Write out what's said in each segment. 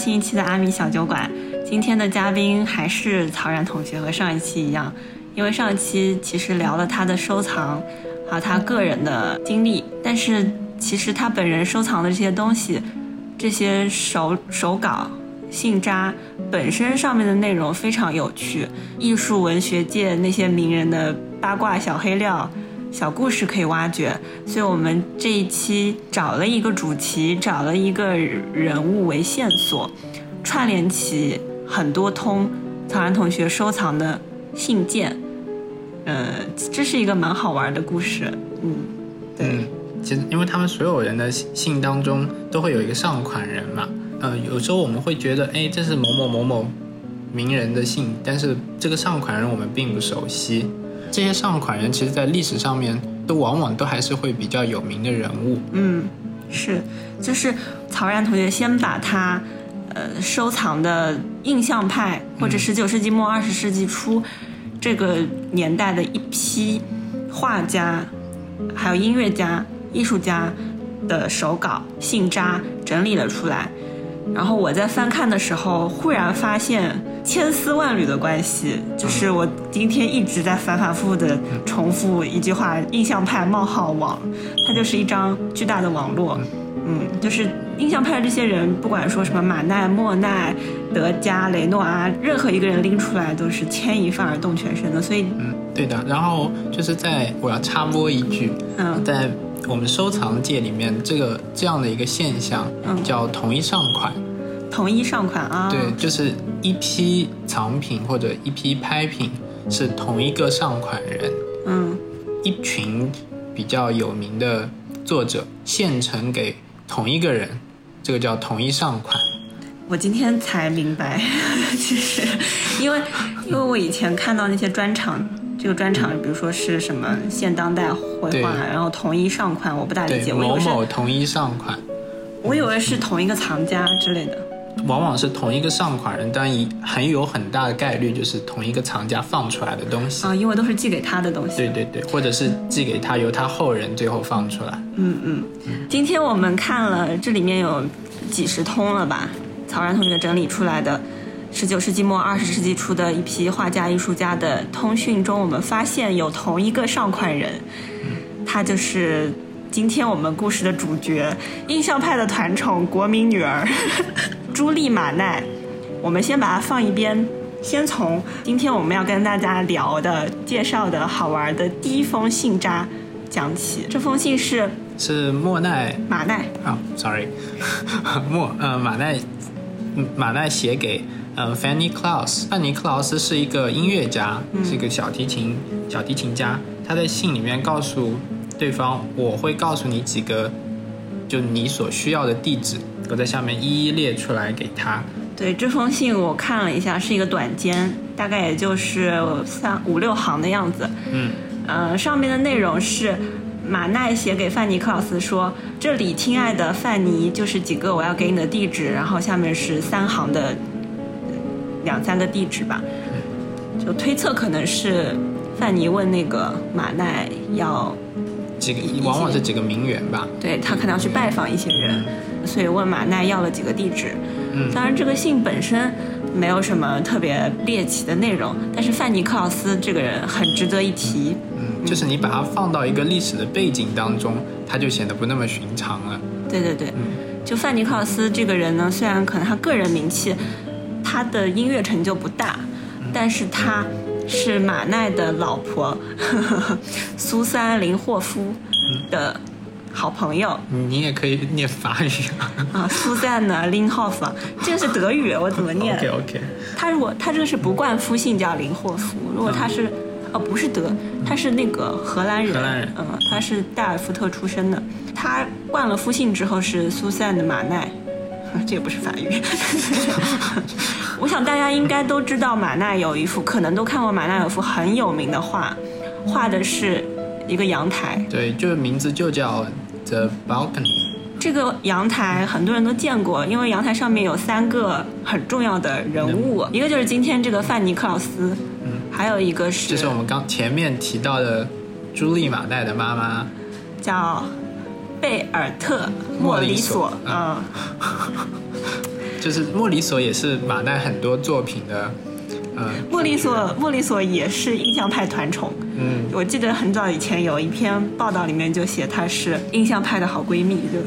新一期的阿米小酒馆。今天的嘉宾还是曹然同学，和上一期一样，因为上一期其实聊了他的收藏，还有他个人的经历，但是其实他本人收藏的这些东西，这些手手稿、信札本身上面的内容非常有趣，艺术文学界那些名人的八卦小黑料。小故事可以挖掘，所以我们这一期找了一个主题，找了一个人物为线索，串联起很多通曹然同学收藏的信件。呃，这是一个蛮好玩的故事。嗯，对。其实，因为他们所有人的信当中都会有一个上款人嘛。呃，有时候我们会觉得，哎，这是某某某某名人的信，但是这个上款人我们并不熟悉。这些上款人，其实，在历史上面都往往都还是会比较有名的人物。嗯，是，就是曹然同学先把他，呃，收藏的印象派或者十九世纪末二十世纪初这个年代的一批画家、还有音乐家、艺术家的手稿、信札整理了出来。然后我在翻看的时候，忽然发现千丝万缕的关系，就是我今天一直在反反复复的重复一句话：印象派冒号网，它就是一张巨大的网络。嗯，就是印象派这些人，不管说什么马奈、莫奈、德加、雷诺阿，任何一个人拎出来都是牵一发而动全身的。所以，嗯，对的。然后就是在我要插播一句，嗯，在。我们收藏界里面，这个这样的一个现象，叫统一上款。统一上款啊？对，就是一批藏品或者一批拍品是同一个上款人。嗯，一群比较有名的作者献呈给同一个人，这个叫同一上款。我今天才明白，其实，因为因为我以前看到那些专场。这个专场，比如说是什么现当代绘画，然后同一上款，我不大理解。某某同一上款，我以为是同一个藏家之类的。往往是同一个上款人，但一很有很大的概率就是同一个藏家放出来的东西啊，因为都是寄给他的东西。对对对，或者是寄给他，由他后人最后放出来。嗯嗯。今天我们看了这里面有几十通了吧？曹然同学整理出来的。十九世纪末二十世纪初的一批画家、艺术家的通讯中，我们发现有同一个上款人，他就是今天我们故事的主角——印象派的团宠、国民女儿朱莉·马奈。我们先把它放一边，先从今天我们要跟大家聊的、介绍的好玩的第一封信札讲起。这封信是是莫奈马奈啊，sorry，莫呃马奈马奈写给。呃，Fanny Claus，范尼克劳斯是一个音乐家，是一个小提琴小提琴家。他在信里面告诉对方，我会告诉你几个，就你所需要的地址，我在下面一一列出来给他。对，这封信我看了一下，是一个短笺，大概也就是三五六行的样子。嗯，呃，上面的内容是马奈写给范尼克劳斯说：“这里，亲爱的范尼，就是几个我要给你的地址。”然后下面是三行的。两三个地址吧，就推测可能是范尼问那个马奈要几个，往往是几个名媛吧。对他可能要去拜访一些人，所以问马奈要了几个地址。嗯，当然这个信本身没有什么特别猎奇的内容，但是范尼克劳斯这个人很值得一提。嗯，就是你把它放到一个历史的背景当中，他就显得不那么寻常了。对对对，就范尼克劳斯这个人呢，虽然可能他个人名气。他的音乐成就不大，但是他是马奈的老婆苏珊·林霍夫的好朋友。你也可以念法语啊，苏珊呢，林霍夫，这个是德语，我怎么念？OK OK。他如果他这个是不冠夫姓叫林霍夫，如果他是哦不是德，他是那个荷兰人，荷兰人，嗯，他是戴尔夫特出生的。他冠了夫姓之后是苏珊的马奈。这也不是法语。我想大家应该都知道，马奈有一幅，可能都看过马奈有幅很有名的画，画的是一个阳台。对，就是名字就叫 The Balcony。这个阳台很多人都见过，因为阳台上面有三个很重要的人物，一个就是今天这个范尼克劳斯，嗯，还有一个是，就是我们刚前面提到的朱莉马奈的妈妈，叫。贝尔特·莫里索，嗯，就是莫里索也是马奈很多作品的，呃，莫里索莫里索也是印象派团宠。嗯，我记得很早以前有一篇报道里面就写她是印象派的好闺蜜，就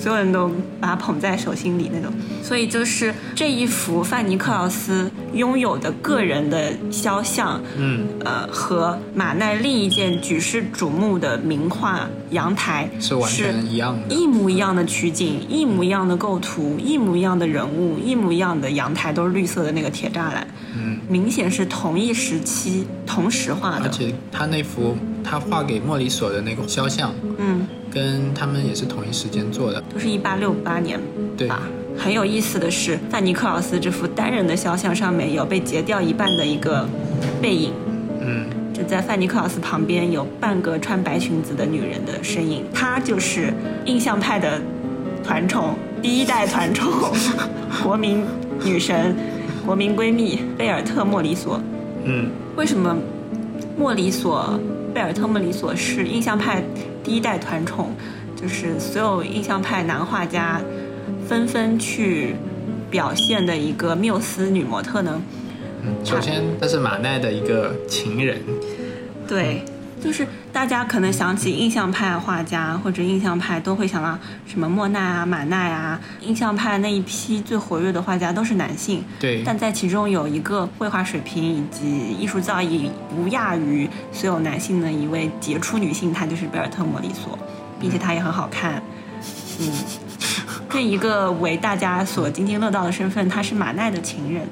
所有人都把他捧在手心里那种。所以就是这一幅范尼克劳斯拥有的个人的肖像，嗯，呃，和马奈另一件举世瞩目的名画《阳台》是完全一样的，一模一样的取景，一模一样的构图，一模一样的人物，一模一样的阳台，都是绿色的那个铁栅栏，嗯，明显是同一时期同时画的，而且他那幅他画给莫里索的那个肖像，嗯，跟他们也是同一时间做的，都是一八六八年对，吧。很有意思的是，范尼克劳斯这幅单人的肖像上面有被截掉一半的一个背影，嗯，就在范尼克劳斯旁边有半个穿白裙子的女人的身影，她就是印象派的团宠，第一代团宠，国民女神，国民闺蜜贝尔特·莫里索。嗯，为什么莫里索贝尔特·莫里索是印象派第一代团宠？就是所有印象派男画家纷纷去表现的一个缪斯女模特呢？嗯，首先她是马奈的一个情人，对，就是大家可能想起印象派画家或者印象派，都会想到什么莫奈啊、马奈啊。印象派那一批最活跃的画家都是男性，对，但在其中有一个绘画水平以及艺术造诣不亚于所有男性的一位杰出女性，她就是贝尔特·莫里索，并且她也很好看。嗯，这一个为大家所津津乐道的身份，她是马奈的情人。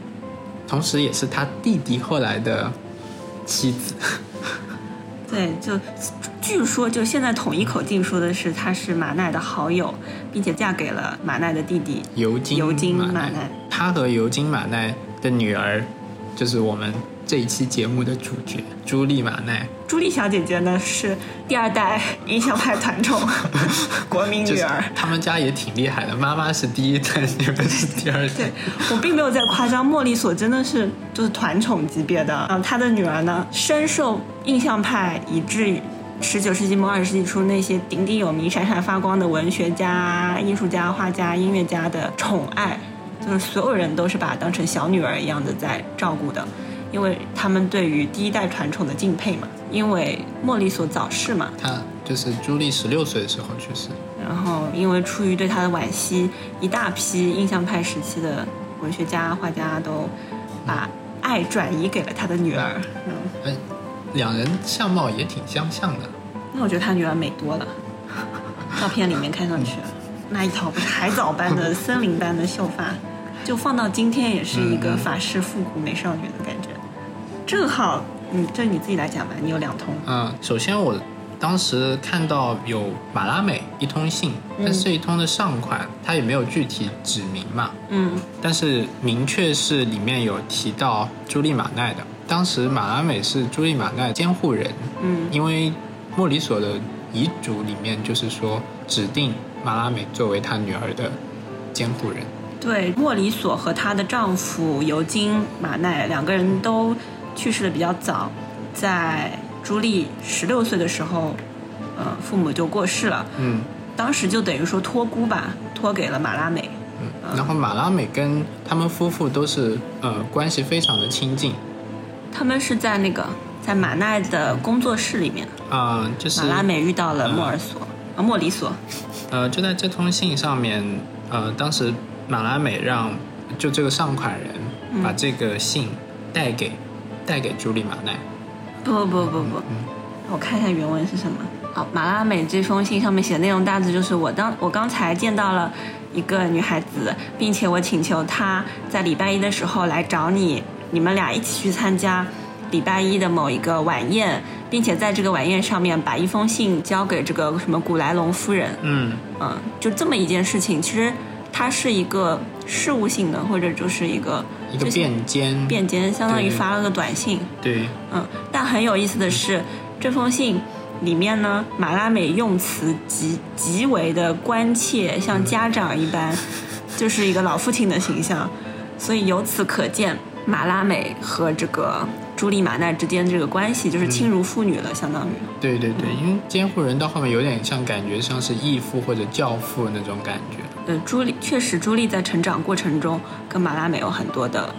同时也是他弟弟后来的妻子。对，就据说就现在统一口径说的是她是马奈的好友，并且嫁给了马奈的弟弟尤金尤金马马奈。他和尤金马奈的女儿，就是我们这一期节目的主角朱莉马奈。朱莉小姐姐呢是第二代印象派团宠，国民女儿。他们家也挺厉害的，妈妈是第一代，女儿是第二代对。我并没有在夸张，莫里索真的是就是团宠级别的。嗯，她的女儿呢深受印象派以至于十九世纪末二十世纪初那些鼎鼎有名、闪闪发光的文学家、艺术家、画家、音乐家的宠爱，就是所有人都是把她当成小女儿一样的在照顾的，因为他们对于第一代传宠的敬佩嘛。因为莫里索早逝嘛，他就是朱莉十六岁的时候去世。然后因为出于对他的惋惜，一大批印象派时期的文学家、画家都把爱转移给了他的女儿。嗯，哎，两人相貌也挺相像的。那我觉得他女儿美多了，照片里面看上去那一头不是海藻般的、森林般的秀发，就放到今天也是一个法式复古美少女的感觉。正好，嗯，这你自己来讲吧，你有两通。嗯，首先我当时看到有马拉美一通信，但是这一通的上款它也没有具体指明嘛，嗯但是明确是里面有提到朱莉马奈的。当时马拉美是朱莉马奈监护人，嗯因为莫里索的遗嘱里面就是说指定马拉美作为他女儿的监护人。对，莫里索和她的丈夫尤金马奈两个人都去世的比较早，在朱莉十六岁的时候，呃，父母就过世了，嗯。当时就等于说托孤吧，托给了马拉美。嗯，然后马拉美跟他们夫妇都是呃关系非常的亲近。他们是在那个在马奈的工作室里面，啊、就是。马拉美遇到了莫尔索，啊，莫里索，呃，就在这通信上面，呃，当时马拉美让就这个上款人嗯把这个信带给、带给朱莉马奈。不不不不不，我看一下原文是什么。好，马拉美这封信上面写的内容大致就是我当我刚才见到了一个女孩子，并且我请求她在礼拜一的时候来找你，你们俩一起去参加礼拜一的某一个晚宴，并且在这个晚宴上面把一封信交给这个什么古莱龙夫人。嗯嗯，就这么一件事情，其实它是一个事务性的，或者就是一个一个便笺，便笺，相当于发了个短信。对，嗯，但很有意思的是，这封信里面呢，马拉美用词极极为的关切，像家长一般，就是一个老父亲的形象。所以由此可见，马拉美和这个朱莉马奈之间这个关系，就是亲如父女了，相当于。对对对，因为监护人到后面有点像感觉像是义父或者教父那种感觉。呃，朱莉确实，朱莉在成长过程中跟马拉美有很多的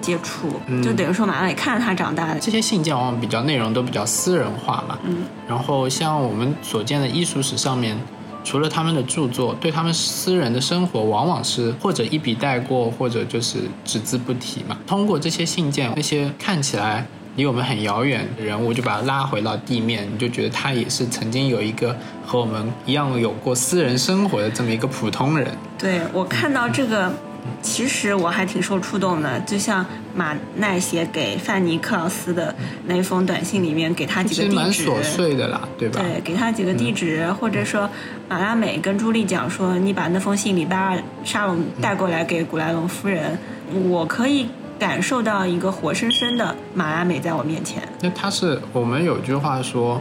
接触，就等于说马拉美看着她长大的。这些信件往往比较内容都比较私人化嘛，嗯，然后像我们所见的艺术史上面，除了他们的著作，对他们私人的生活往往是或者一笔带过，或者就是只字不提嘛。通过这些信件，那些看起来离我们很遥远的人物，就把他拉回到地面，你就觉得他也是曾经有一个和我们一样有过私人生活的这么一个普通人。对我看到这个，其实我还挺受触动的。就像马奈写给范尼克劳斯的那封短信里面，给他几个地址，琐碎的啦，对吧？对，给他几个地址，或者说马拉美跟朱莉讲说，你把那封信礼拜二沙龙带过来给古莱龙夫人，我可以感受到一个活生生的马拉美在我面前。那他是我们有句话说，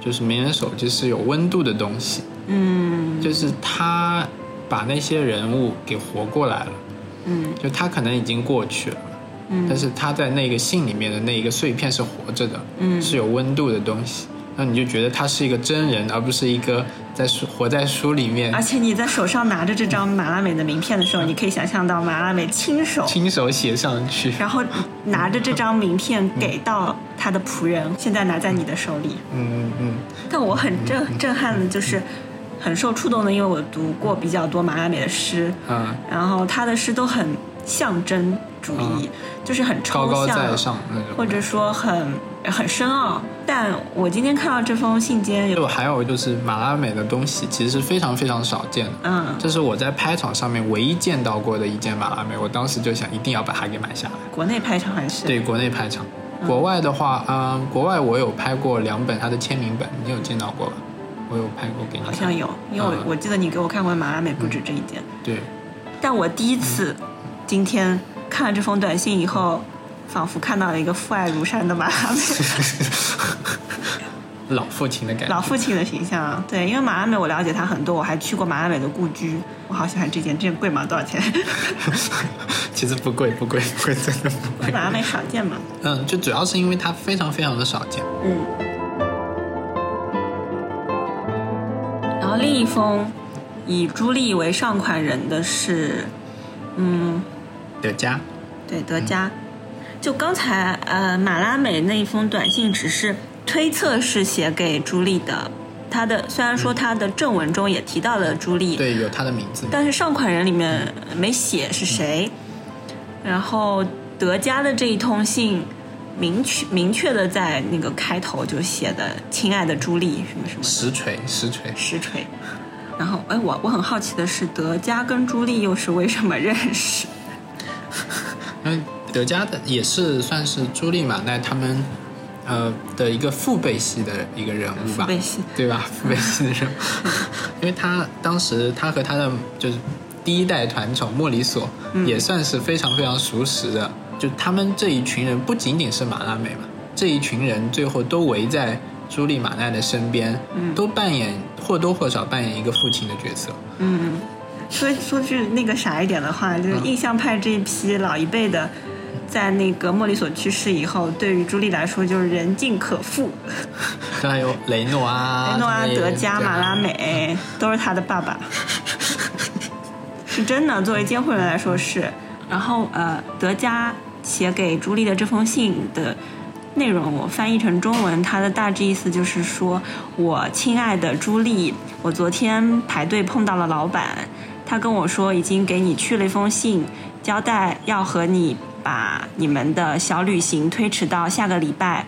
就是名人手机是有温度的东西，嗯就是他把那些人物给活过来了，嗯。就他可能已经过去了，嗯，但是他在那个信里面的那一个碎片是活着的，嗯。是有温度的东西，那你就觉得他是一个真人，而不是一个在书活在书里面。而且你在手上拿着这张马拉美的名片的时候，你可以想象到马拉美亲手，亲手写上去。然后拿着这张名片给到他的仆人，现在拿在你的手里。嗯嗯嗯。但我很震震撼的就是，很受触动的，因为我读过比较多马拉美的诗，嗯，然后他的诗都很象征主义，就是很抽高象，高在上。或者说很很深奥。但我今天看到这封信笺，就还有就是马拉美的东西，其实是非常非常少见的。嗯，这是我在拍场上面唯一见到过的一件马拉美，我当时就想一定要把它给买下来。国内拍场还是对，国内拍场，国外的话，嗯，国外我有拍过两本他的签名本，你有见到过吧？我有拍过给你。好像有，因为我、嗯我记得你给我看过马拉美不止这一件。对，但我第一次今天看了这封短信以后，仿佛看到了一个父爱如山的马拉美。老父亲的感觉。老父亲的形象，对，因为马拉美我了解他很多，我还去过马拉美的故居，我好喜欢这件，这件贵吗？多少钱？其实不贵，不贵，不贵，真的不贵。马拉美少见嘛，嗯，就主要是因为它非常非常的少见。嗯。另一封以朱莉为上款人的是，嗯，德加，对，德加。就刚才呃，马拉美那一封短信只是推测是写给朱莉的，他的虽然说他的正文中也提到了朱莉，对，有他的名字。但是上款人里面没写是谁。然后德加的这一通信，明确明确的在那个开头就写的“亲爱的朱莉”什么什么实锤，实锤。实锤。然后，哎，我我很好奇的是，德加跟朱莉又是为什么认识？因为德加的也是算是朱莉嘛，那他们呃的一个父辈系的一个人物吧，父辈系对吧？父辈系的人物，因为他当时他和他的就是第一代团宠莫里索、也算是非常非常熟识的，就他们这一群人不仅仅是马拉美嘛，这一群人最后都围在朱莉马奈的身边，嗯。都扮演或多或少扮演一个父亲的角色。嗯，说说句那个傻一点的话，就是印象派这一批老一辈的，在那个莫里索去世以后，对于朱莉来说就是人尽可负。还有雷诺啊，雷诺阿、德加、马拉美都是他的爸爸，是真的。作为监护人来说是。然后呃，德加写给朱莉的这封信的内容，我翻译成中文，它的大致意思就是说：我亲爱的朱莉，我昨天排队碰到了老板，他跟我说已经给你去了一封信，交代要和你把你们的小旅行推迟到下个礼拜。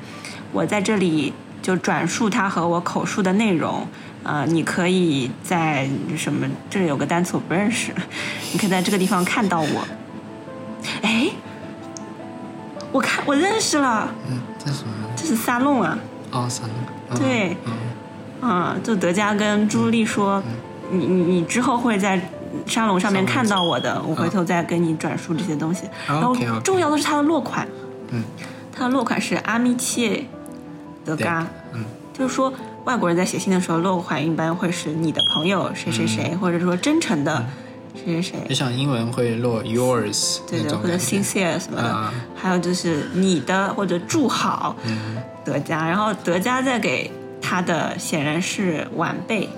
我在这里就转述他和我口述的内容。呃，你可以在什么？这里有个单词我不认识，你可以在这个地方看到我。哎，我看我认识了，嗯，这是什么？这是沙龙啊。哦，三个。嗯对嗯，嗯，就德加跟朱莉说，你你你之后会在沙龙上面看到我的，我回头再跟你转述这些东西。然后重要的是它的落款，嗯，它的落款是阿米切德嘎，嗯，就是说外国人在写信的时候，落款一般会是你的朋友谁谁谁，或者说真诚的谁谁谁，就像英文会落 yours 对对，或者 sincere 什么的，啊。还有就是你的或者祝好，嗯。德加，然后德加再给他的显然是晚辈，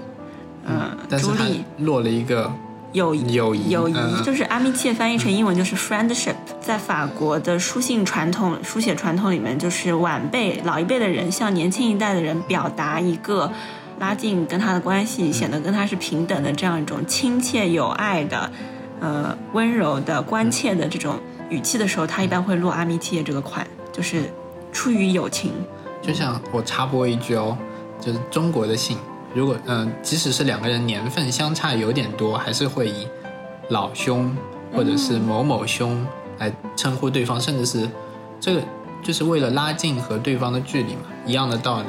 嗯，朱莉。落了一个友谊友谊友谊嗯就是阿密切翻译成英文就是 friendship，在法国的书信传统、书写传统里面，就是晚辈、老一辈的人向年轻一代的人表达一个拉近跟他的关系，显得跟他是平等的这样一种亲切有爱的、呃温柔的、关切的这种语气的时候，他一般会落阿密切这个款，就是出于友情。就像我插播一句哦，就是中国的姓，如果嗯、即使是两个人年份相差有点多，还是会以老兄或者是某某兄来称呼对方，甚至是这个就是为了拉近和对方的距离嘛，一样的道理。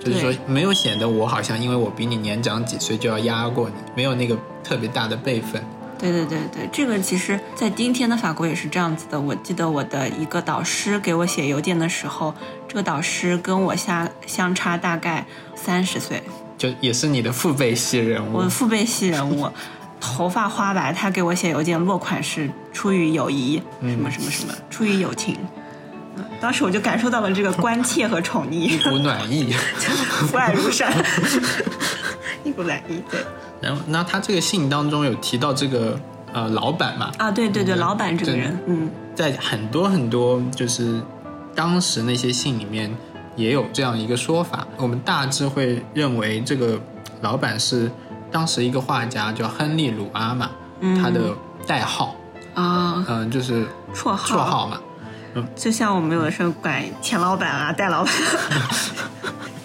就是说，没有显得我好像因为我比你年长几岁就要压过你，没有那个特别大的辈分。对对对对，这个其实，在今天的法国也是这样子的。我记得我的一个导师给我写邮件的时候，这个导师跟我相相差大概三十岁，就也是你的父辈系人物我的，父辈系人物，头发花白，他给我写邮件落款是出于友谊，什么什么什么，出于友情。嗯，当时我就感受到了这个关切和宠溺一，股暖意。父爱如山，一股暖意。对然后，那他这个信当中有提到这个呃老板嘛，啊，对对对，老板这个人，嗯，在很多很多就是当时那些信里面也有这样一个说法，我们大致会认为这个老板是当时一个画家叫亨利·鲁阿嘛，嗯。他的代号，啊，嗯、就是绰号，绰号嘛，就像我们有的时候管钱老板啊、戴老板，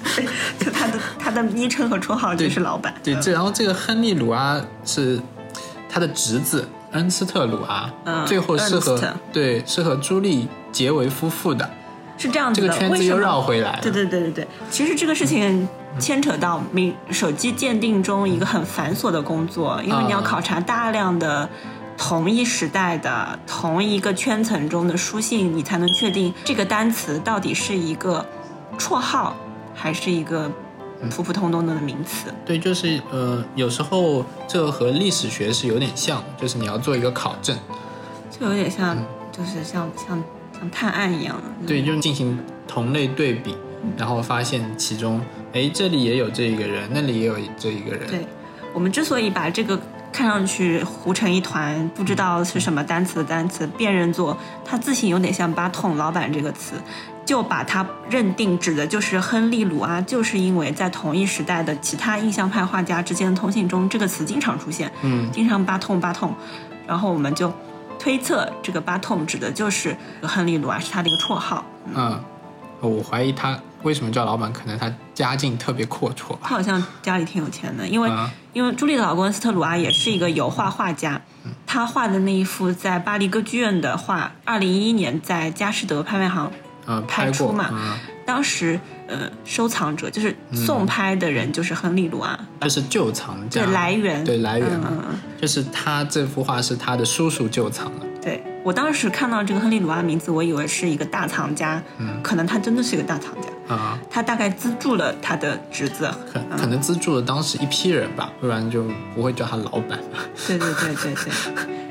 对就他的他的昵称和绰号就是老板。对，这然后这个亨利·鲁阿是他的侄子恩斯特·鲁阿，嗯最后是和对是和朱莉结为夫妇的，是这样子的，这个圈子又为什么？绕回来了。对对对对对，其实这个事情牵扯到民手机鉴定中一个很繁琐的工作，因为你要啊考察大量的同一时代的同一个圈层中的书信，你才能确定这个单词到底是一个绰号还是一个普普通通的名词。对，就是呃，有时候这个和历史学是有点像，就是你要做一个考证，就有点像，就是像像像探案一样的。对，就进行同类对比，然后发现其中，哎，这里也有这一个人，那里也有这一个人，对，我们之所以把这个看上去糊成一团，不知道是什么单词的单词，辨认作它字形有点像“巴痛”老板这个词，就把它认定指的就是亨利·鲁阿，就是因为在同一时代的其他印象派画家之间的通信中，这个词经常出现，嗯，经常“巴痛”“巴痛”，然后我们就推测这个“巴痛”指的就是亨利·鲁阿是他的一个绰号。嗯，我怀疑他为什么叫老板，可能他家境特别阔绰吧，他好像家里挺有钱的，因为、啊。因为朱莉的老公恩斯特鲁阿也是一个油画画家，他画的那一幅在巴黎歌剧院的画，二零一一年在佳士得拍卖行，嗯，拍出嘛。嗯，当时呃收藏者就是送拍的人就是亨利鲁阿，就是旧藏家，对来源，对来源就是他这幅画是他的叔叔旧藏的，对我当时看到这个亨利鲁阿名字，我以为是一个大藏家，嗯。可能他真的是一个大藏家，啊、他大概资助了他的侄子，可可能资助了当时一批人吧，不然就不会叫他老板。对对对对对，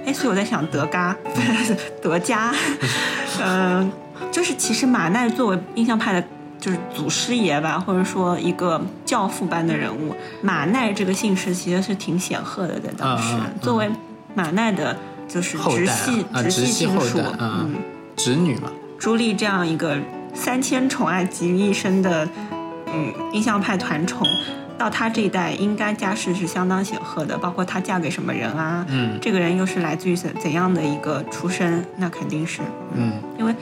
哎，所以我在想德嘎，不 是德加，嗯、就是其实马奈作为印象派的，就是祖师爷吧，或者说一个教父般的人物，马奈这个姓氏其实是挺显赫的，在当时，嗯嗯嗯。作为马奈的，就是直系、直系亲属，，嗯，侄女嘛，朱莉这样一个三千宠爱集于一身的，嗯，印象派团宠，到她这一代应该家世是相当显赫的，包括她嫁给什么人啊，嗯。这个人又是来自于怎怎样的一个出身，那肯定是，嗯。因为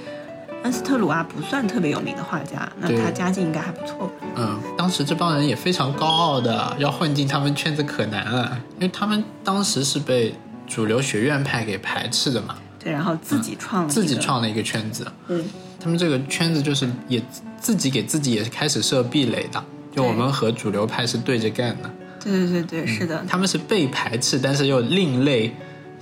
恩斯特鲁阿不算特别有名的画家，那他家境应该还不错。嗯，当时这帮人也非常高傲的，要混进他们圈子可难了，因为他们当时是被主流学院派给排斥的嘛，对，然后自己创了、自己，创了一个圈子，嗯，他们这个圈子就是也自己给自己也是开始设壁垒的，就我们和主流派是对着干的，对对对对，是的，他们是被排斥，但是又另类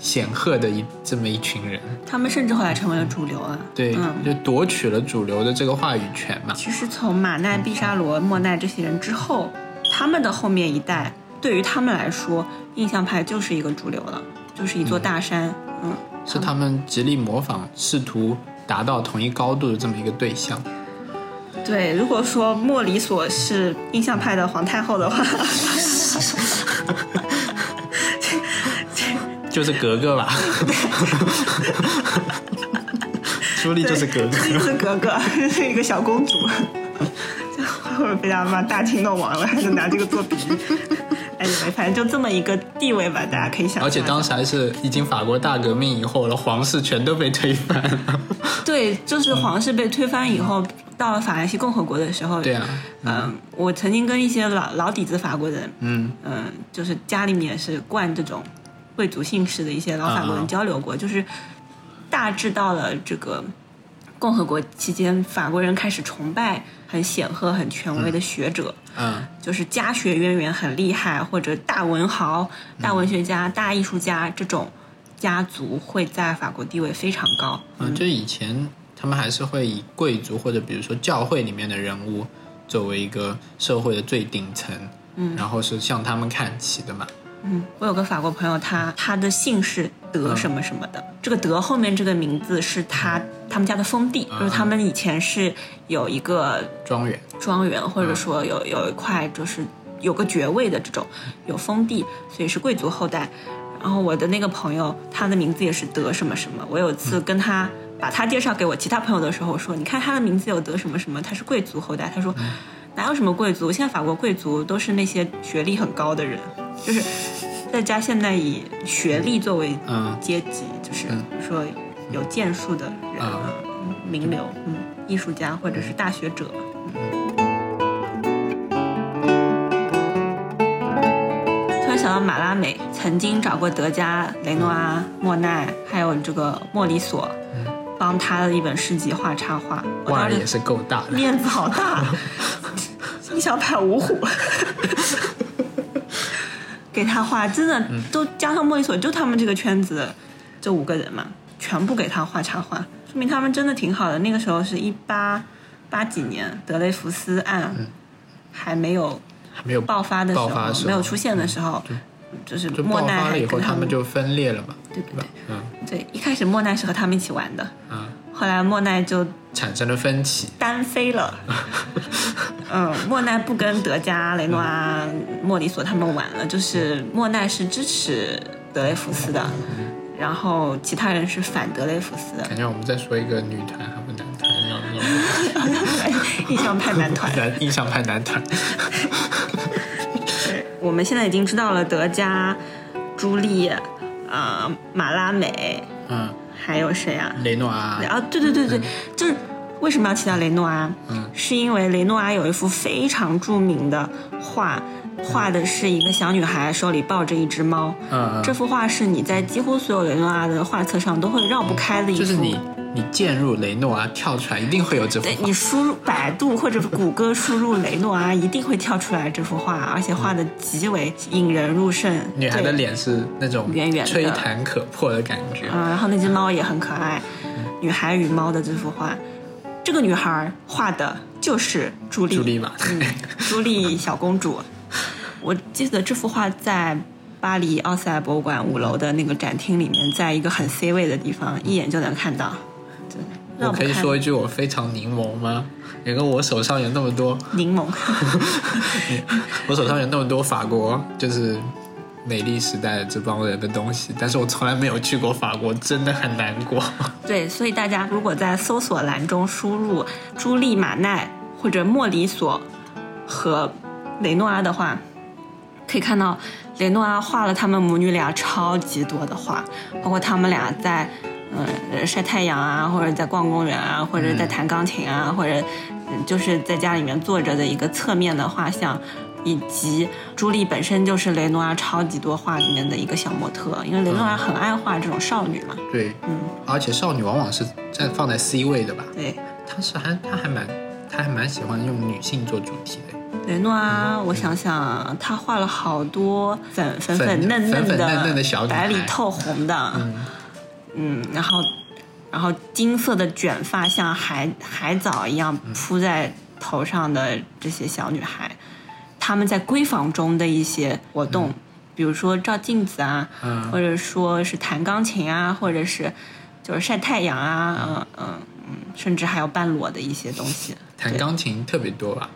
显赫的一这么一群人，他们甚至后来成为了主流啊。对，嗯。就夺取了主流的这个话语权嘛。其实从马奈、毕沙罗、莫奈这些人之后，他们的后面一代，对于他们来说，印象派就是一个主流了。就是一座大山。嗯，是他们极力模仿，试图达到同一高度的这么一个对象。对，如果说莫里索是印象派的皇太后的话，就是格格吧。朱莉就是格格，是格格，是一个小公主。会不会被他妈大清弄完了，还是拿这个做比喻？哎，反正就这么一个地位吧，大家可以想。而且当时还是已经法国大革命以后了，皇室全都被推翻了。对，就是皇室被推翻以后，到了法兰西共和国的时候。对啊。嗯，我曾经跟一些老老底子法国人，嗯嗯，就是家里面是惯这种贵族姓氏的一些老法国人交流过，就是大致到了这个共和国期间，法国人开始崇拜。很显赫、很权威的学者，嗯，就是家学渊源很厉害，或者大文豪、大文学家、大艺术家这种家族会在法国地位非常高。嗯，就以前他们还是会以贵族或者比如说教会里面的人物作为一个社会的最顶层，嗯，然后是向他们看齐的嘛。嗯，我有个法国朋友，他他的姓是德什么什么的，这个德后面这个名字是他他们家的封地，就是他们以前是有一个庄园，庄园或者说有有一块就是有个爵位的这种有封地，所以是贵族后代。然后我的那个朋友，他的名字也是德什么什么。我有一次跟他把他介绍给我其他朋友的时候，说你看他的名字有德什么什么，他是贵族后代。他说哪有什么贵族，现在法国贵族都是那些学历很高的人。就是在家现在以学历作为阶级，就是说有建树的人，名流，嗯，艺术家或者是大学者。突然想到马拉美曾经找过德加、雷诺阿、莫奈，还有这个莫里索，帮他的一本诗集画插画，画的也是够大，面子好大，你想拍五虎。给他画，真的都加上莫里索，就他们这个圈子，这五个人嘛，全部给他画插画，说明他们真的挺好的。那个时候是一八八几年，德雷福斯案还没有还没有爆发的时候，没有出现的时候，就是莫奈了以后，他们就分裂了嘛，对不对？嗯，对，一开始莫奈是和他们一起玩的，嗯，后来莫奈就产生了分歧，单飞了。嗯，莫奈不跟德加、雷诺阿、莫里索他们玩了，就是莫奈是支持德雷福斯的，然后其他人是反德雷福斯的。感觉我们在说一个女团还是男团一样，印象派男团，印象派男团。对，我们现在已经知道了德加、朱莉、啊马拉美，嗯，还有谁啊？雷诺阿。啊，对对对对，就是。为什么要提到雷诺阿？嗯，是因为雷诺阿有一幅非常著名的画，画的是一个小女孩手里抱着一只猫。嗯，这幅画是你在几乎所有雷诺阿的画册上都会绕不开的一幅。就是你，你键入雷诺阿跳出来，一定会有这幅。对你输入百度或者谷歌输入雷诺阿，一定会跳出来这幅画，而且画的极为引人入胜。女孩的脸是那种圆圆、吹弹可破的感觉。嗯，然后那只猫也很可爱。女孩与猫的这幅画。这个女孩画的就是朱莉，朱莉嘛，朱莉小公主。我记得这幅画在巴黎奥赛博物馆五楼的那个展厅里面，在一个很 C 位的地方，一眼就能看到。我可以说一句我非常柠檬吗？因为我手上有那么多柠檬，我手上有那么多法国，就是。美丽时代的这帮人的东西，但是我从来没有去过法国，真的很难过。对，所以大家如果在搜索栏中输入朱莉马奈或者莫里索和雷诺阿的话，可以看到雷诺阿画了他们母女俩超级多的画，包括他们俩在嗯晒太阳啊，或者在逛公园啊，或者在弹钢琴啊，或者就是在家里面坐着的一个侧面的画像。以及朱莉本身就是雷诺阿超级多画里面的一个小模特，因为雷诺阿很爱画这种少女嘛。对，嗯，而且少女往往是在放在 C 位的吧？对，他是还他还蛮他还蛮喜欢用女性做主题的。雷诺阿，我想想，他画了好多粉粉粉嫩嫩的小白里透红的，嗯，然后然后金色的卷发像海海藻一样铺在头上的这些小女孩。她们在闺房中的一些活动，比如说照镜子啊，嗯或者说是弹钢琴啊，或者是就是晒太阳啊，嗯嗯嗯，甚至还有半裸的一些东西。弹钢琴特别多吧？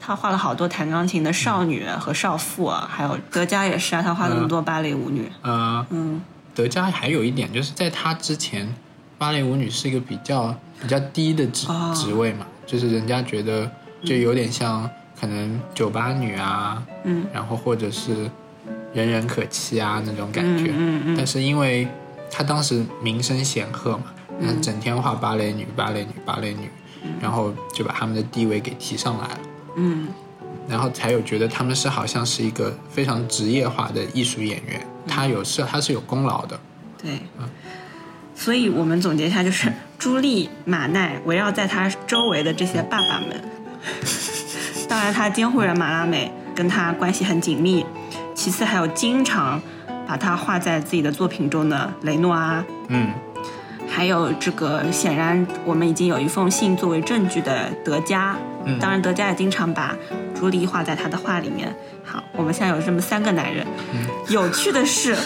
他画了好多弹钢琴的少女和少妇啊，还有德加也是啊，他画了那么多芭蕾舞女。嗯，嗯，德加还有一点就是在他之前，芭蕾舞女是一个比较比较低的职、哦职位嘛，就是人家觉得就有点像可能酒吧女啊，嗯，然后或者是人人可欺啊那种感觉。嗯嗯嗯。但是因为他当时名声显赫嘛，嗯，整天画芭蕾女、芭蕾女、芭蕾女，然后就把他们的地位给提上来了。嗯。然后才有觉得他们是好像是一个非常职业化的艺术演员，他有是他是有功劳的。对。所以我们总结一下，就是 朱莉马奈围绕在他周围的这些爸爸们，当然他监护人马拉美跟他关系很紧密，其次还有经常把他画在自己的作品中的雷诺阿，嗯还有这个显然我们已经有一封信作为证据的德加，嗯当然德加也经常把朱莉画在他的画里面。好，我们现在有这么三个男人。嗯有趣的是，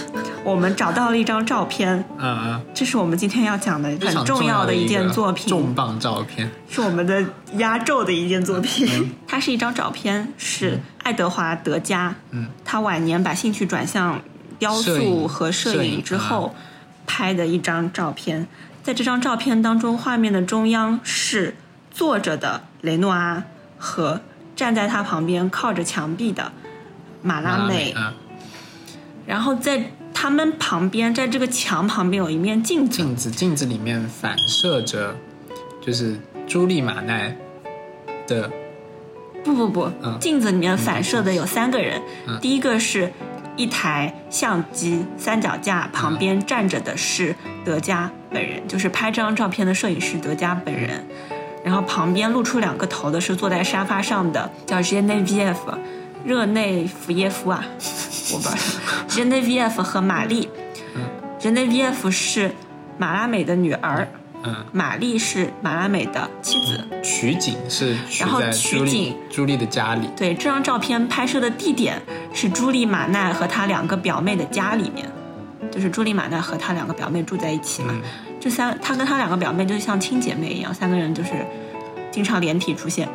我们找到了一张照片，嗯嗯，这是我们今天要讲的很重要的一件作品，重磅照片。是我们的压轴的一件作品。嗯 它是一张照片，是爱德华·德加。嗯，他晚年把兴趣转向雕塑和摄影之后拍的一张照片。在这张照片当中，画面的中央是坐着的雷诺阿和站在他旁边靠着墙壁的马拉美。嗯，然后在他们旁边，在这个墙旁边有一面镜子。镜子镜子里面反射着，就是朱莉马奈的不不不，嗯。镜子里面反射的有三个人，嗯。第一个是一台相机三脚架，旁边站着的是德加本人，就是拍这张照片的摄影师德加本人。然后旁边露出两个头的是坐在沙发上的叫 g e n e v i e v 热内弗耶夫啊，我不知道 g e n e v i e v 和玛丽 g e n e v i e v 是马拉美的女儿，嗯玛丽是马拉美的妻子。取景是取然后取景朱莉的家里。对，这张照片拍摄的地点是朱莉马奈和她两个表妹的家里面，就是朱莉马奈和她两个表妹住在一起嘛。嗯这三，她跟她两个表妹就像亲姐妹一样，三个人就是经常连体出现。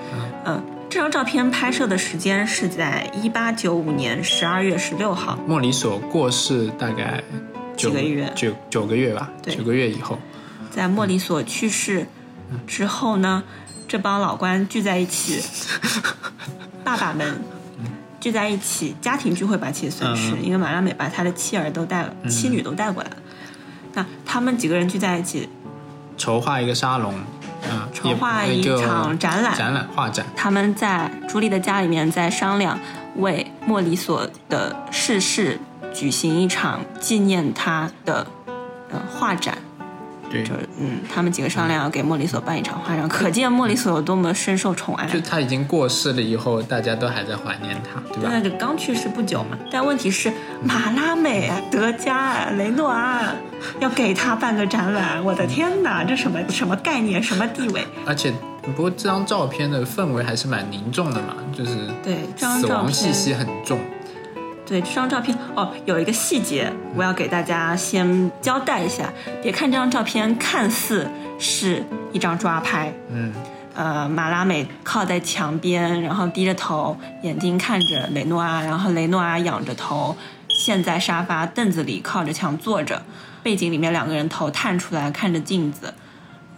嗯，这张照片拍摄的时间是在一八九五年十二月十六号。莫里索过世大概九几个月九九个月吧，对九个月以后。在莫里索去世之后呢，这帮老官聚在一起，爸爸们聚在一起，家庭聚会吧，其实算是，嗯因为马拉美把他的妻儿都带了，妻女都带过来了。那他们几个人聚在一起，筹划一个沙龙，嗯，筹划一场展览展览画展，他们在朱莉的家里面在商量为莫里索的逝世举行一场纪念他的呃画展。对，就是嗯，他们几个商量要给莫里索办一场画展，可见莫里索有多么深受宠爱。就他已经过世了以后，大家都还在怀念他，对吧？那个刚去世不久嘛，但问题是马拉美啊、德加啊、雷诺阿，要给他办个展览，我的天哪，这什么什么概念，什么地位？而且，不过这张照片的氛围还是蛮凝重的嘛，就是对这张死照片亡气息很重。对这张照片哦，有一个细节我要给大家先交代一下，别看这张照片看似是一张抓拍，嗯，呃，马拉美靠在墙边，然后低着头，眼睛看着雷诺阿，然后雷诺阿仰着头，陷在沙发凳子里靠着墙坐着，背景里面两个人头探出来看着镜子，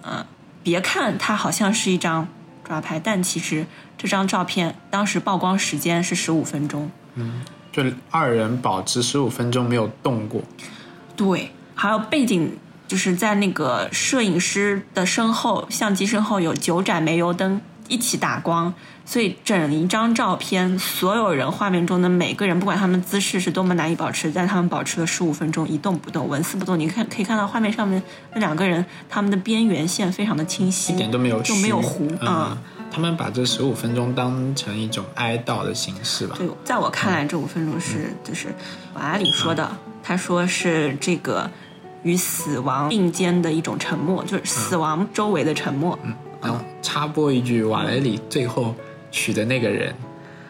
嗯、别看它好像是一张抓拍，但其实这张照片当时曝光时间是十五分钟，就二人保持十五分钟没有动过。对，还有背景就是在那个摄影师的身后，相机身后有九盏煤油灯一起打光，所以整一张照片，所有人画面中的每个人，不管他们姿势是多么难以保持，但他们保持了十五分钟一动不动，纹丝不动。你看可以看到画面上面那两个人，他们的边缘线非常的清晰，一点都没有就没有虚糊嗯嗯，他们把这十五分钟当成一种哀悼的形式吧。对，在我看来，这五分钟是就是瓦拉里说的，他说是这个与死亡并肩的一种沉默，就是死亡周围的沉默。然后插播一句，瓦雷里最后娶的那个人，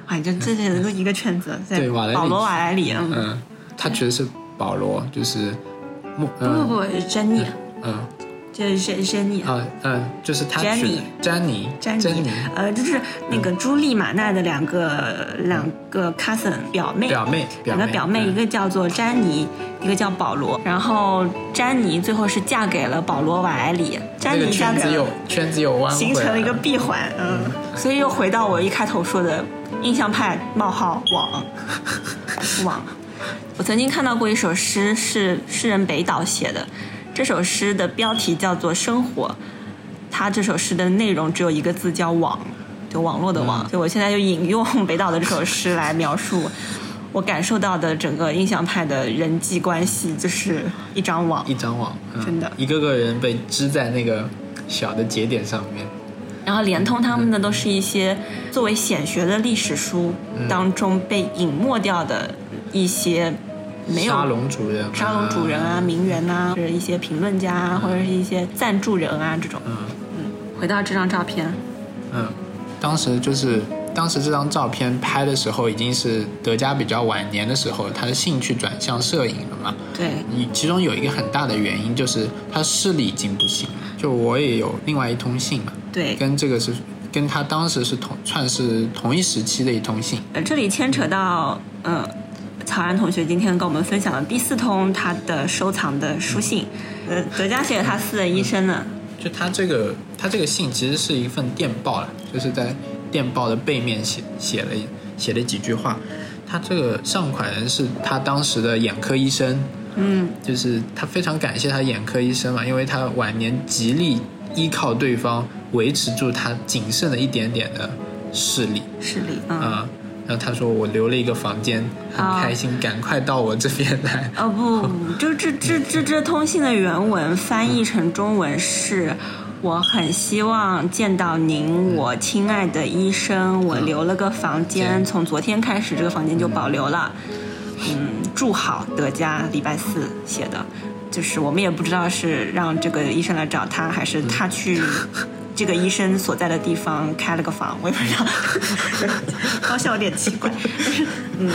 哎，这这这都一个圈子，在对瓦莱里。保罗瓦莱里，嗯，嗯，他觉得是保罗，就是莫不嗯不不，珍妮，嗯这是珍妮。啊嗯，就是他詹妮。詹妮詹妮。妮，呃，就是那个朱莉马娜的两个两个 cousin 表妹，表妹两个表妹，嗯。一个叫做詹妮，一个叫保罗。然后詹妮最后是嫁给了保罗瓦埃里，詹那个妮嫁给了圈子有圈子又弯回形成了一个闭环，嗯，所以又回到我一开头说的印象派冒号网。网。我曾经看到过一首诗，是诗人北岛写的，这首诗的标题叫做《生活》，它这首诗的内容只有一个字叫“网”，就网络的网。所以我现在就引用北岛的这首诗来描述我感受到的整个印象派的人际关系，就是一张网。一张网，嗯真的一个个人被织在那个小的节点上面。然后连通他们的都是一些作为显学的历史书当中被隐没掉的一些没有沙龙主人啊，沙龙主人啊、名媛呐、或者一些评论家啊，或者是一些赞助人啊这种。嗯嗯回到这张照片，嗯，当时就是当时这张照片拍的时候，已经是德加比较晚年的时候，他的兴趣转向摄影了嘛。对，你其中有一个很大的原因就是他视力已经不行了。就我也有另外一通信嘛，对，跟这个是跟他当时是同算是同一时期的一通信。呃，这里牵扯到，呃，曹安同学今天跟我们分享了第四通他的收藏的书信，呃，德加写给他私人医生呢，就他这个他这个信其实是一份电报了，就是在电报的背面写写了写了几句话。他这个上款人是他当时的眼科医生，嗯，就是他非常感谢他眼科医生嘛，因为他晚年极力依靠对方维持住他仅剩的一点点的视力。视力，嗯。啊、然后他说我留了一个房间，很啊开心，赶快到我这边来。哦不，不 就这这这这通信的原文翻译成中文是。我很希望见到您，我亲爱的医生。我留了个房间，嗯从昨天开始，这个房间就保留了。嗯，住好，德加，礼拜四写的，就是我们也不知道是让这个医生来找他，还是他去 这个医生所在的地方开了个房，我也不知道，好像有点奇怪。但是，嗯，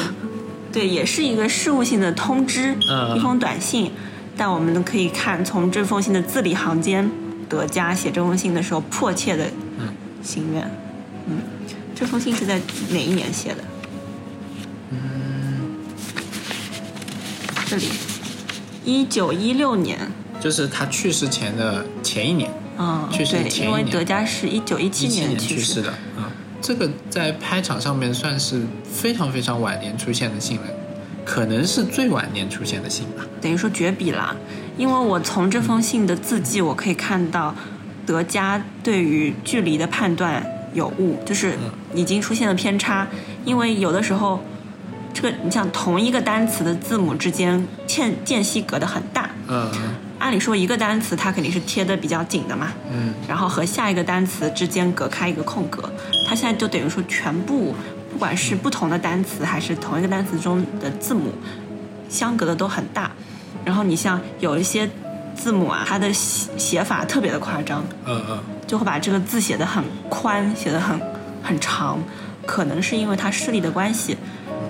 对，也是一个事务性的通知，嗯一封短信。但我们可以看从这封信的字里行间，德加写这封信的时候迫切的嗯心愿。嗯，这封信是在哪一年写的？嗯这里，一九一六年。就是他去世前的前一年，嗯，去世对，前因为德加是一九一七年去去世的。嗯，这个在拍场上面算是非常非常晚年出现的信了，可能是最晚年出现的信吧。等于说绝笔了。因为我从这封信的字迹，我可以看到德加对于距离的判断有误，就是已经出现了偏差。因为有的时候，这个你像同一个单词的字母之间间间隙隔得很大，嗯按理说一个单词它肯定是贴的比较紧的嘛，嗯然后和下一个单词之间隔开一个空格，它现在就等于说全部不管是不同的单词还是同一个单词中的字母，相隔的都很大。然后你像有一些字母啊，它的写写法特别的夸张，嗯嗯，就会把这个字写得很宽，写得很很长，可能是因为他视力的关系，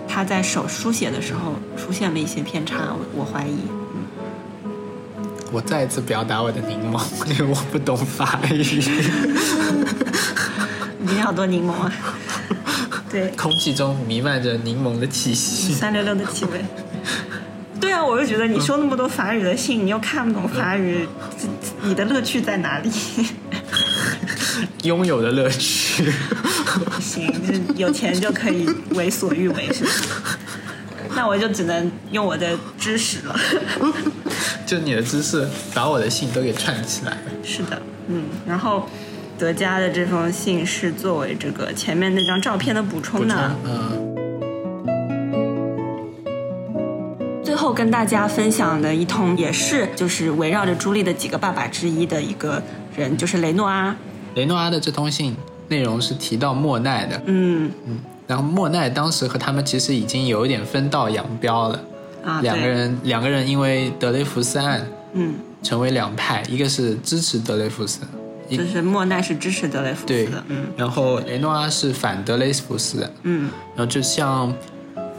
他在手书写的时候出现了一些偏差，我我怀疑。我再一次表达我的柠檬，因为我不懂法语。你好多柠檬啊！对，空气中弥漫着柠檬的气息。酸溜溜的气味。对啊，我就觉得你收那么多法语的信，你又看不懂法语，你的乐趣在哪里？拥有的乐趣。行，就是有钱就可以为所欲为，是吧？那我就只能用我的知识了。就你的姿势把我的信都给串起来了。是的，嗯，然后德加的这封信是作为这个前面那张照片的补充呢。嗯最后跟大家分享的一通也是就是围绕着朱莉的几个爸爸之一的一个人，就是雷诺阿。雷诺阿的这通信内容是提到莫奈的，嗯然后莫奈当时和他们其实已经有一点分道扬镳了。啊，两个，人两个人因为德雷福斯案嗯，成为两派，一个是支持德雷福斯，一就是莫奈是支持德雷福斯的，嗯。然后雷诺阿是反德雷福斯的，嗯。然后就像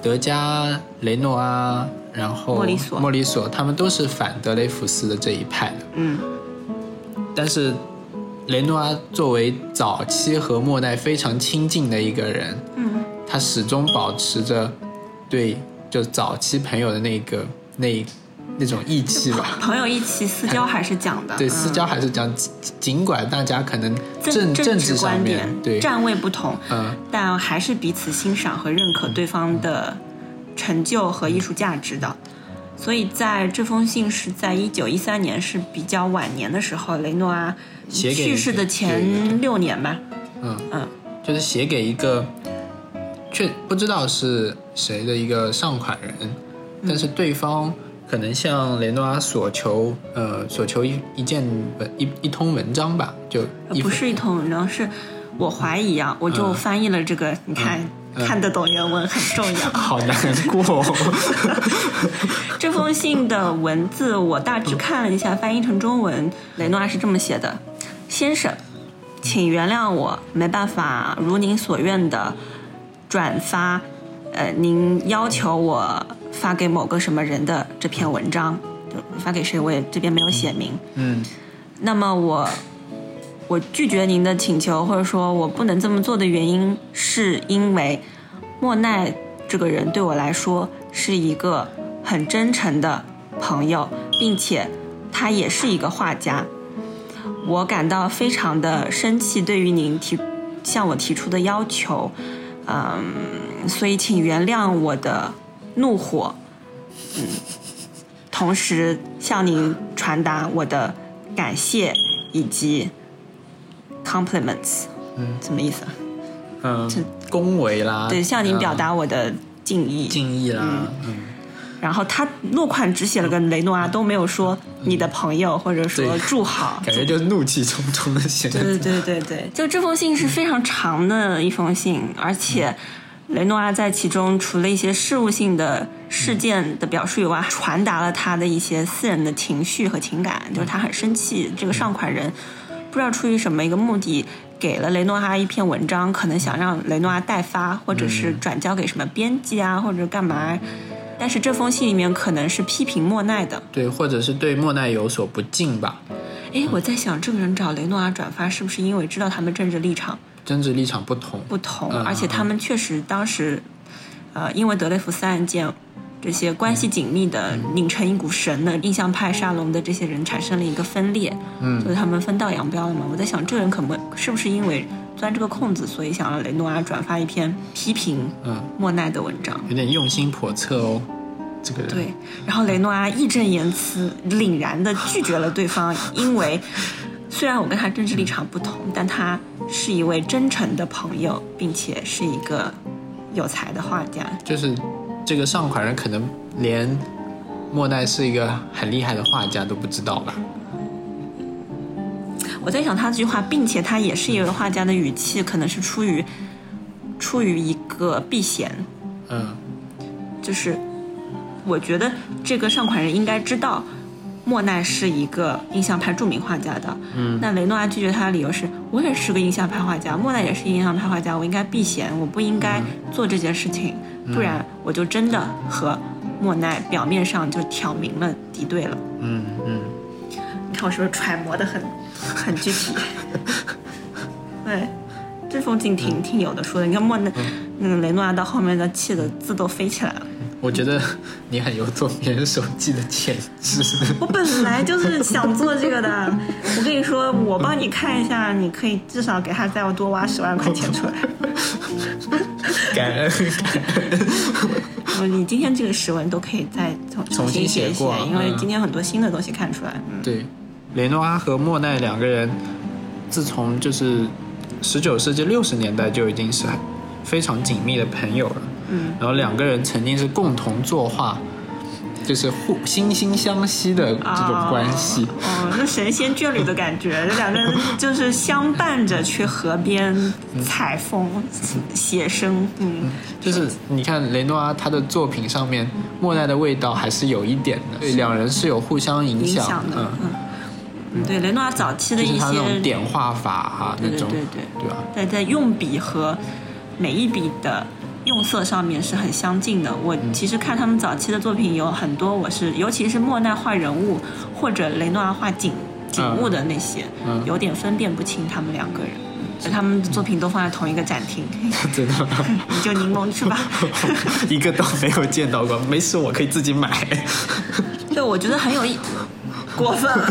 德加、雷诺阿，然后莫里索莫里索他们都是反德雷福斯的这一派的。嗯。但是雷诺阿作为早期和莫奈非常亲近的一个人，嗯。他始终保持着对就早期朋友的那个那那种义气吧。朋友义气私交还是讲的，对，嗯。私交还是讲，尽尽管大家可能政政政治观面点对，站位不同，嗯。但还是彼此欣赏和认可对方的成就和艺术价值的。所以在这封信是在一九一三年是比较晚年的时候，雷诺阿去世的前六年吧。嗯。嗯。就是写给一个却不知道是谁的一个上款人，但是对方可能向雷诺阿索求，呃，索求一一件文一一通文章吧，就不是一通文章，是我怀疑啊，我就嗯。翻译了这个，你看、嗯看得懂原文很重要。好难过，这封信的文字我大致看了一下，翻译成中文，雷诺阿是这么写的：先生，请原谅我没办法如您所愿的转发，呃，您要求我发给某个什么人的这篇文章，就发给谁我也这边没有写明。嗯那么我我拒绝您的请求，或者说我不能这么做的原因，是因为莫奈这个人对我来说是一个很真诚的朋友，并且他也是一个画家。我感到非常的生气，对于您提向我提出的要求，嗯，所以请原谅我的怒火，嗯，同时向您传达我的感谢以及 compliments，嗯，什么意思啊？嗯，恭维啦，对，向您表嗯。达我的敬意。敬意啦，嗯然后他落款只写了个雷诺阿，都没有说你的朋友或者说对。祝好。感觉就怒气冲冲的写对对对对对，就这封信是非常长的一封信，而且雷诺阿在其中除了一些事务性的事件的表述以外，传达了他的一些私人的情绪和情感，就是他很生气，这个上款人不知道出于什么一个目的。给了雷诺阿一篇文章，可能想让雷诺阿代发，或者是转交给什么编辑啊，或者干嘛。但是这封信里面可能是批评莫奈的，对，或者是对莫奈有所不敬吧，哎，我在想，这个人找雷诺阿转发，是不是因为知道他们政治立场政治立场不同，不同，嗯而且他们确实当时，呃，因为德雷福斯案件，这些关系紧密的、拧成一股绳的印象派沙龙的这些人产生了一个分裂，嗯。所以他们分道扬镳了嘛。我在想，这个人可能是不是因为钻这个空子，所以想让雷诺阿转发一篇批评嗯，莫奈的文章？有点用心叵测哦，这个人，对，然后雷诺阿义正言辞、凛然的拒绝了对方，因为虽然我跟他政治立场不同，但他是一位真诚的朋友，并且是一个有才的画家。就是这个上款人可能连莫奈是一个很厉害的画家都不知道吧？我在想他这句话，并且他也是一位画家的语气，可能是出于出于一个避嫌，嗯就是我觉得这个上款人应该知道。莫奈是一个印象派著名画家的，嗯。那雷诺阿拒绝他的理由是：我也是个印象派画家，莫奈也是印象派画家，我应该避嫌，我不应该做这件事情，不然我就真的和莫奈表面上就挑明了敌对了。嗯嗯，你看我是不是揣摩的很 很具体？对，这封信挺挺有的说的。你看莫奈，那个雷诺阿到后面的气的字都飞起来了。我觉得你很有做别人手记的潜质。我本来就是想做这个的。我跟你说，我帮你看一下，你可以至少给他再多挖十万块钱出来。感恩感恩，呃你今天这个诗文都可以再重重新写一写因为嗯今天很多新的东西看出来。嗯，对，雷诺阿和莫奈两个人，自从就是十九世纪六十年代就已经是非常紧密的朋友了。嗯，然后两个人曾经是共同作画，就是互惺惺相惜的这种关系。哦，那神仙眷侣的感觉，这 两个人就是相伴着去河边采风、写生。嗯，就是你看雷诺阿他的作品上面，莫奈的味道还是有一点的，对，两人是有互相影响的。嗯，嗯，嗯对，雷诺阿早期的一些，点画法啊，对那种，对对对，对吧？在在用笔和每一笔的用色上面是很相近的。我其实看他们早期的作品有很多，我是尤其是莫奈画人物或者雷诺阿画景景物的那些，嗯有点分辨不清他们两个人。他们的作品都放在同一个展厅，真的吗？你就柠檬去吧。一个都没有见到过，没事，我可以自己买。对，我觉得很有意，过分了，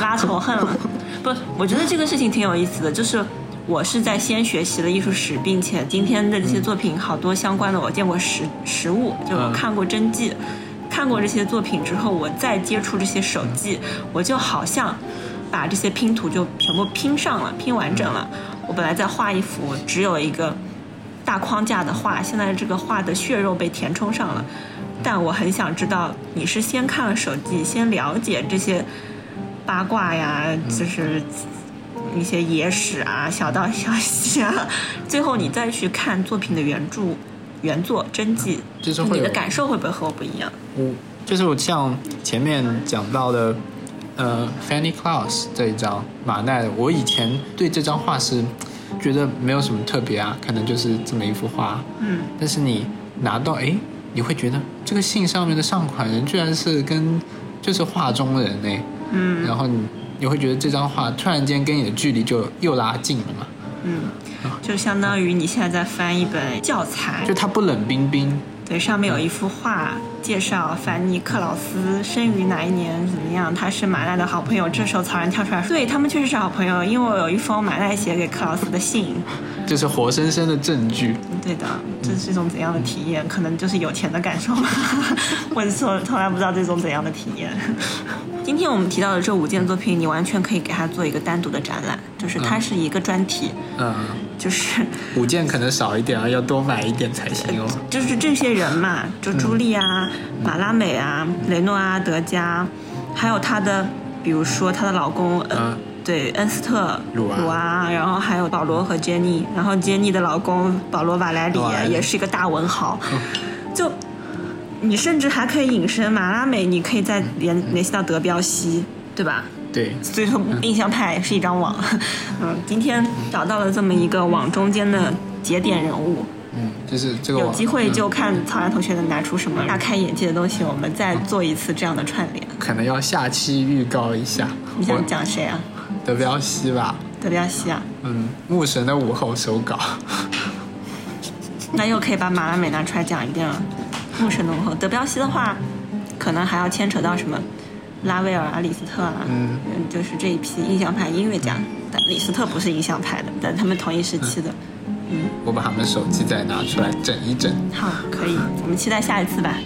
拉仇恨了。不，我觉得这个事情挺有意思的，就是我是在先学习了艺术史，并且今天的这些作品好多相关的我见过实实物，就看过真迹，看过这些作品之后，我再接触这些手记，我就好像把这些拼图就全部拼上了，拼完整了。我本来在画一幅只有一个大框架的画，现在这个画的血肉被填充上了。但我很想知道，你是先看了手机，先了解这些八卦呀，就是一些野史啊、小道消息啊，最后你再去看作品的原著、原作真迹，就是你的感受会不会和我不一样？我就是我像前面讲到的，呃，Fanny Claus 这一张马奈，我以前对这张画是觉得没有什么特别啊，可能就是这么一幅画。嗯，但是你拿到哎，你会觉得这个信上面的上款人居然是跟就是画中人哎，嗯。然后你你会觉得这张画突然间跟你的距离就又拉近了嘛，嗯，就相当于你现在在翻一本教材。就，它不冷冰冰，对，上面有一幅画，介绍凡尼克劳斯生于哪一年，怎么样？他是马奈的好朋友。这时候曹然跳出来说：“对他们确实是好朋友，因为我有一封马奈写给克劳斯的信。就是活生生的证据。”对的，这是一种怎样的体验？可能就是有钱的感受吧。我从从来不知道这种怎样的体验。今天我们提到的这五件作品，你完全可以给它做一个单独的展览，就是它是一个专题，嗯，就是五件可能少一点啊，要多买一点才行哦。就是这些人嘛，就朱莉啊、马拉美啊、雷诺阿、德加，还有她的，比如说她的老公，呃，嗯对，恩斯特、鲁啊然后还有保罗和杰尼，然后杰尼的老公保罗瓦莱里瓦莱里也是一个大文豪，就你甚至还可以引申马拉美，你可以再联联系到德彪西，对吧？对，所以说，印象派是一张网。嗯，今天找到了这么一个网中间的节点人物，嗯，就是这个有机会就嗯看曹然同学能拿出什么大开眼界的东西，我们再做一次这样的串联。可能要下期预告一下。你想讲谁啊？德彪西吧？德彪西啊？嗯，牧神的午后手稿。那又可以把马拉美拿出来讲一遍了。牧神的午后，德彪西的话，可能还要牵扯到什么拉威尔啊、李斯特啊，嗯就是这一批印象派音乐家。但李斯特不是印象派的，但他们同一时期的。嗯我把他们手机再拿出来整一整。好，可以，我们期待下一次吧。